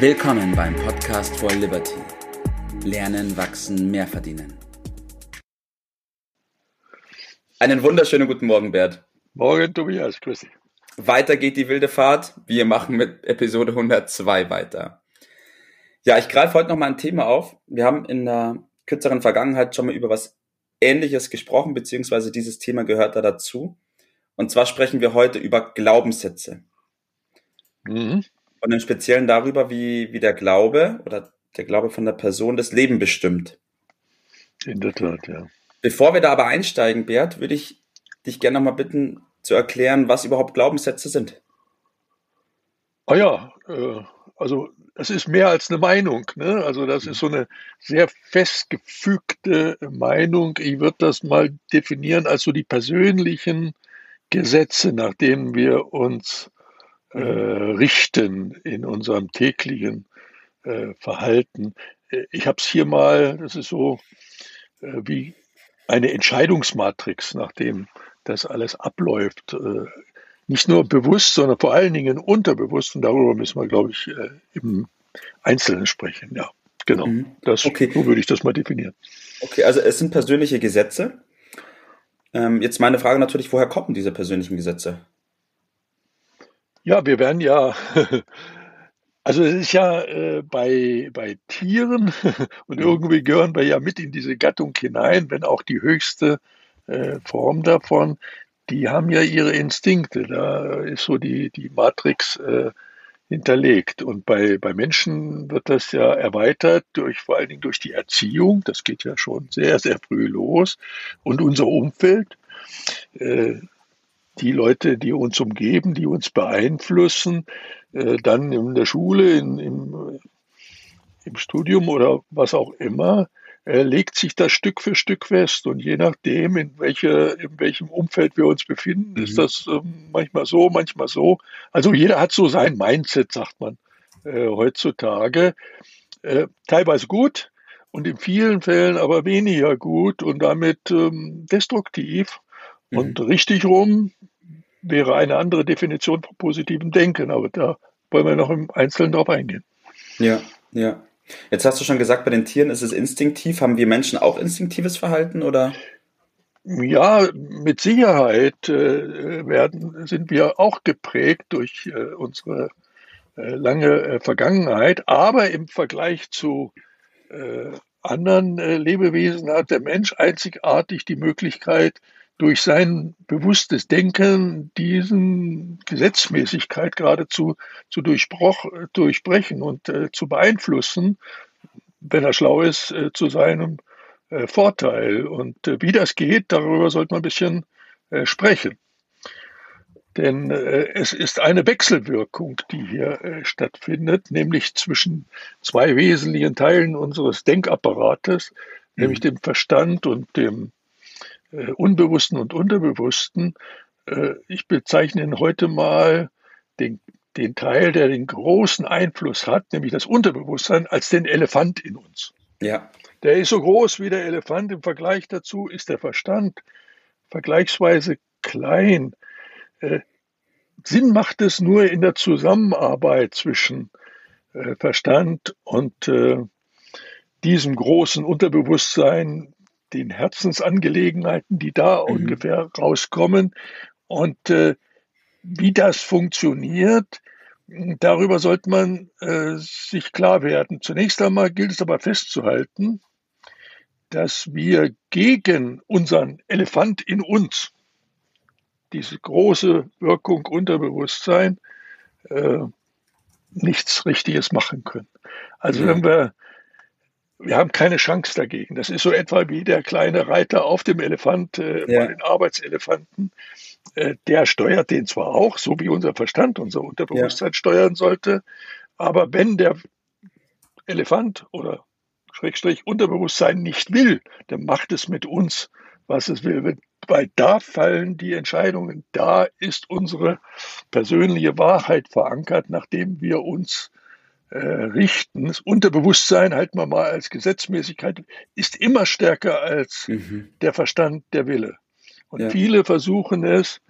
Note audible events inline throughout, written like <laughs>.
Willkommen beim Podcast for Liberty. Lernen, wachsen, mehr verdienen. Einen wunderschönen guten Morgen, Bert. Morgen, Tobias. Grüß dich. Weiter geht die wilde Fahrt. Wir machen mit Episode 102 weiter. Ja, ich greife heute noch mal ein Thema auf. Wir haben in der kürzeren Vergangenheit schon mal über was Ähnliches gesprochen, beziehungsweise dieses Thema gehört da dazu. Und zwar sprechen wir heute über Glaubenssätze. Mhm. Und im Speziellen darüber, wie, wie der Glaube oder der Glaube von der Person das Leben bestimmt. In der Tat, ja. Bevor wir da aber einsteigen, Bert, würde ich dich gerne nochmal bitten, zu erklären, was überhaupt Glaubenssätze sind. Ah ja, äh, also es ist mehr als eine Meinung. Ne? Also das ist so eine sehr festgefügte Meinung. Ich würde das mal definieren als so die persönlichen Gesetze, nach denen wir uns äh, richten in unserem täglichen äh, Verhalten. Ich habe es hier mal, das ist so äh, wie eine Entscheidungsmatrix, nachdem das alles abläuft. Äh, nicht nur bewusst, sondern vor allen Dingen unterbewusst. Und darüber müssen wir, glaube ich, äh, im Einzelnen sprechen. Ja, genau. Mhm. Das, okay. So würde ich das mal definieren. Okay, also es sind persönliche Gesetze. Ähm, jetzt meine Frage natürlich, woher kommen diese persönlichen Gesetze? Ja, wir werden ja, <laughs> also es ist ja äh, bei, bei Tieren <laughs> und irgendwie gehören wir ja mit in diese Gattung hinein, wenn auch die höchste äh, Form davon, die haben ja ihre Instinkte. Da ist so die, die Matrix äh, hinterlegt. Und bei, bei Menschen wird das ja erweitert durch vor allen Dingen durch die Erziehung. Das geht ja schon sehr, sehr früh los. Und unser Umfeld, äh, die Leute, die uns umgeben, die uns beeinflussen, äh, dann in der Schule, in, im, im Studium oder was auch immer, äh, legt sich das Stück für Stück fest. Und je nachdem, in, welche, in welchem Umfeld wir uns befinden, mhm. ist das äh, manchmal so, manchmal so. Also jeder hat so sein Mindset, sagt man äh, heutzutage. Äh, teilweise gut und in vielen Fällen aber weniger gut und damit ähm, destruktiv. Mhm. Und richtig rum wäre eine andere Definition von positivem Denken, aber da wollen wir noch im Einzelnen drauf eingehen. Ja, ja. Jetzt hast du schon gesagt, bei den Tieren ist es instinktiv. Haben wir Menschen auch instinktives Verhalten oder? Ja, mit Sicherheit äh, werden, sind wir auch geprägt durch äh, unsere äh, lange äh, Vergangenheit. Aber im Vergleich zu äh, anderen äh, Lebewesen hat der Mensch einzigartig die Möglichkeit, durch sein bewusstes Denken diesen Gesetzmäßigkeit geradezu zu durchbrechen und äh, zu beeinflussen, wenn er schlau ist, äh, zu seinem äh, Vorteil. Und äh, wie das geht, darüber sollte man ein bisschen äh, sprechen. Denn äh, es ist eine Wechselwirkung, die hier stattfindet, nämlich zwischen zwei wesentlichen Teilen unseres Denkapparates, mhm. nämlich dem Verstand und dem äh, Unbewussten und Unterbewussten. Äh, ich bezeichne ihn heute mal den, den Teil, der den großen Einfluss hat, nämlich das Unterbewusstsein, als den Elefant in uns. Ja. Der ist so groß wie der Elefant. Im Vergleich dazu ist der Verstand vergleichsweise klein. Äh, Sinn macht es nur in der Zusammenarbeit zwischen äh, Verstand und äh, diesem großen Unterbewusstsein, den Herzensangelegenheiten, die da mhm. ungefähr rauskommen. Und äh, wie das funktioniert, darüber sollte man äh, sich klar werden. Zunächst einmal gilt es aber festzuhalten, dass wir gegen unseren Elefant in uns, diese große Wirkung Unterbewusstsein, äh, nichts Richtiges machen können. Also ja. wenn wir wir haben keine Chance dagegen. Das ist so etwa wie der kleine Reiter auf dem Elefant, äh, ja. den Arbeitselefanten. Äh, der steuert den zwar auch, so wie unser Verstand, unser Unterbewusstsein ja. steuern sollte, aber wenn der Elefant oder Schrägstrich Unterbewusstsein nicht will, dann macht es mit uns, was es will. Weil da fallen die Entscheidungen, da ist unsere persönliche Wahrheit verankert, nachdem wir uns äh, richten. Das Unterbewusstsein, halten wir mal als Gesetzmäßigkeit, ist immer stärker als mhm. der Verstand, der Wille. Und ja. viele versuchen es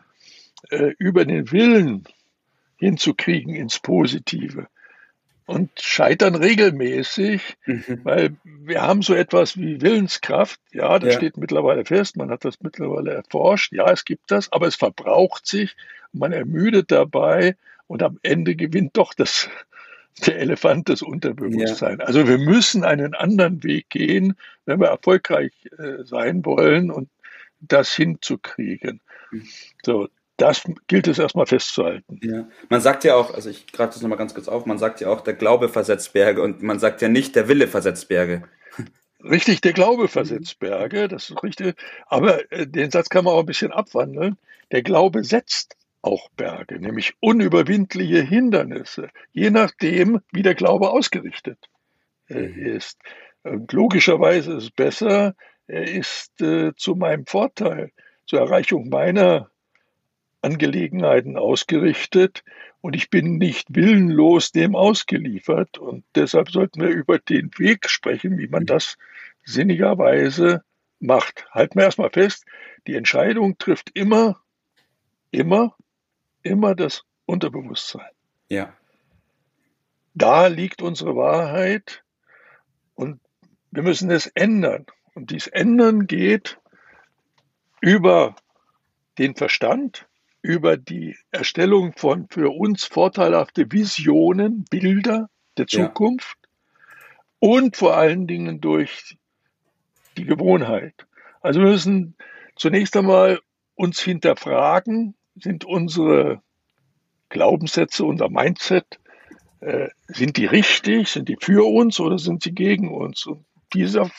äh, über den Willen hinzukriegen ins Positive. und scheitern regelmäßig, mhm. weil wir haben so etwas wie Willenskraft. Ja, das ja. steht mittlerweile fest. Man hat das mittlerweile erforscht. Ja, es gibt das, aber es verbraucht sich. Man ermüdet dabei und am Ende gewinnt doch das, der Elefant das Unterbewusstsein. Ja. Also wir müssen einen anderen Weg gehen, wenn wir erfolgreich äh, sein wollen und das hinzukriegen. Mhm. So, das gilt es erstmal festzuhalten. Ja, man sagt ja auch, also ich greife das nochmal ganz kurz auf, man sagt ja auch, der Glaube versetzt Berge und man sagt ja nicht, der Wille versetzt Berge. <laughs> Richtig, der Glaube versetzt Berge, das ist richtig. Aber äh, den Satz kann man auch ein bisschen abwandeln. Der Glaube setzt auch Berge, nämlich unüberwindliche Hindernisse, je nachdem, wie der Glaube ausgerichtet äh, mhm. ist. Und logischerweise ist es besser, er ist äh, zu meinem Vorteil, zur Erreichung meiner Angelegenheiten ausgerichtet und ich bin nicht willenlos dem ausgeliefert. Und deshalb sollten wir über den Weg sprechen, wie man das sinnigerweise macht. Halten wir erstmal fest, die Entscheidung trifft immer, immer, immer das Unterbewusstsein. Ja. Da liegt unsere Wahrheit und wir müssen es ändern. Und dies Ändern geht über den Verstand, über die Erstellung von für uns vorteilhafte Visionen, Bilder der Zukunft ja. und vor allen Dingen durch die Gewohnheit. Also wir müssen zunächst einmal uns hinterfragen, sind unsere Glaubenssätze, unser Mindset, äh, sind die richtig, sind die für uns oder sind sie gegen uns? Und dieser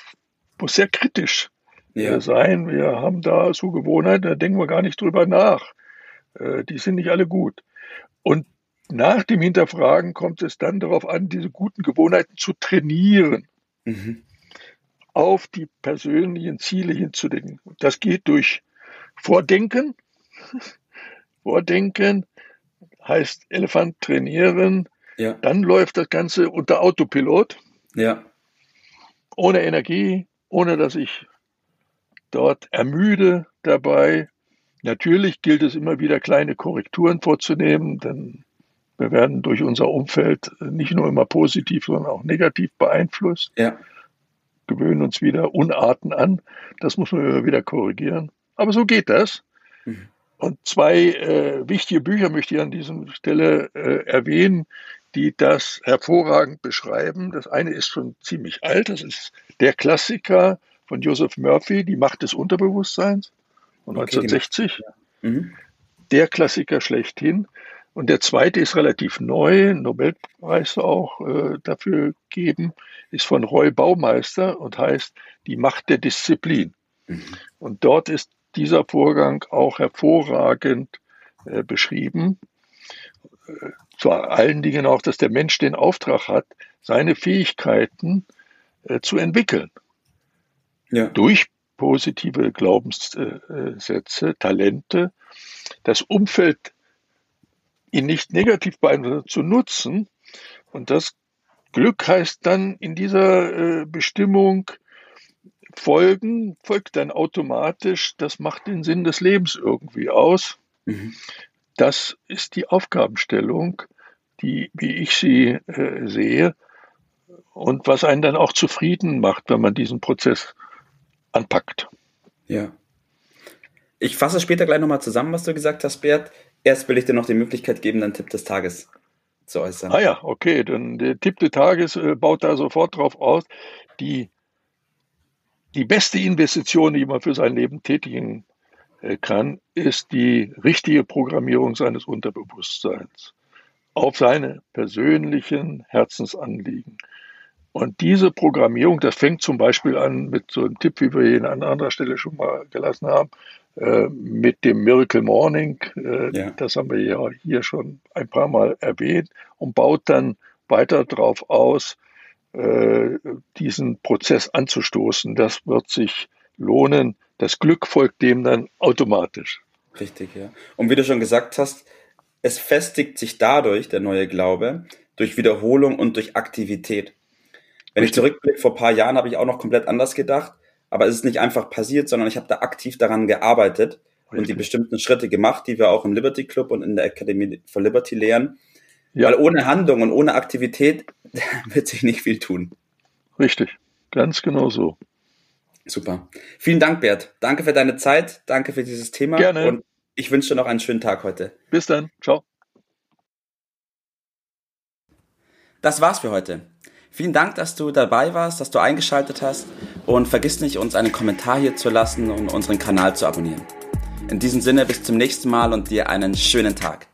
muss sehr kritisch äh, ja. sein. Wir haben da so Gewohnheiten, da denken wir gar nicht drüber nach. Äh, die sind nicht alle gut. Und nach dem Hinterfragen kommt es dann darauf an, diese guten Gewohnheiten zu trainieren, mhm. auf die persönlichen Ziele hinzudenken. Das geht durch Vordenken. Vordenken heißt Elefant trainieren. Ja. Dann läuft das Ganze unter Autopilot. Ja. Ohne Energie, ohne dass ich dort ermüde dabei. Natürlich gilt es immer wieder kleine Korrekturen vorzunehmen, denn wir werden durch unser Umfeld nicht nur immer positiv, sondern auch negativ beeinflusst. Ja. Gewöhnen uns wieder Unarten an. Das muss man immer wieder korrigieren. Aber so geht das. Mhm. Und zwei äh, wichtige Bücher möchte ich an dieser Stelle äh, erwähnen, die das hervorragend beschreiben. Das eine ist schon ziemlich alt. Das ist der Klassiker von Joseph Murphy, Die Macht des Unterbewusstseins von okay, 1960. Ja. Mhm. Der Klassiker schlechthin. Und der zweite ist relativ neu, Nobelpreis auch äh, dafür geben, ist von Roy Baumeister und heißt Die Macht der Disziplin. Mhm. Und dort ist dieser Vorgang auch hervorragend äh, beschrieben. Äh, vor allen Dingen auch, dass der Mensch den Auftrag hat, seine Fähigkeiten äh, zu entwickeln. Ja. Durch positive Glaubenssätze, Talente, das Umfeld ihn nicht negativ beeinflussen, zu nutzen. Und das Glück heißt dann in dieser äh, Bestimmung folgen, folgt dann automatisch, das macht den Sinn des Lebens irgendwie aus. Mhm. Das ist die Aufgabenstellung, die, wie ich sie äh, sehe, und was einen dann auch zufrieden macht, wenn man diesen Prozess anpackt. Ja. Ich fasse später gleich nochmal zusammen, was du gesagt hast, Bert. Erst will ich dir noch die Möglichkeit geben, deinen Tipp des Tages zu äußern. Ah ja, okay. Dann der Tipp des Tages äh, baut da sofort drauf aus. Die, die beste Investition, die man für sein Leben tätigen äh, kann, ist die richtige Programmierung seines Unterbewusstseins auf seine persönlichen Herzensanliegen. Und diese Programmierung, das fängt zum Beispiel an mit so einem Tipp, wie wir ihn an anderer Stelle schon mal gelassen haben, äh, mit dem Miracle Morning. Äh, ja. Das haben wir ja hier schon ein paar Mal erwähnt und baut dann weiter darauf aus, diesen Prozess anzustoßen. Das wird sich lohnen. Das Glück folgt dem dann automatisch. Richtig, ja. Und wie du schon gesagt hast, es festigt sich dadurch, der neue Glaube, durch Wiederholung und durch Aktivität. Wenn ich zurückblicke, vor ein paar Jahren habe ich auch noch komplett anders gedacht, aber es ist nicht einfach passiert, sondern ich habe da aktiv daran gearbeitet Richtig. und die bestimmten Schritte gemacht, die wir auch im Liberty Club und in der Academy for Liberty lehren. Ja. Weil ohne Handlung und ohne Aktivität <laughs> wird sich nicht viel tun. Richtig, ganz genau so. Super. Vielen Dank, Bert. Danke für deine Zeit, danke für dieses Thema. Gerne. Und ich wünsche dir noch einen schönen Tag heute. Bis dann. Ciao. Das war's für heute. Vielen Dank, dass du dabei warst, dass du eingeschaltet hast und vergiss nicht, uns einen Kommentar hier zu lassen und unseren Kanal zu abonnieren. In diesem Sinne bis zum nächsten Mal und dir einen schönen Tag.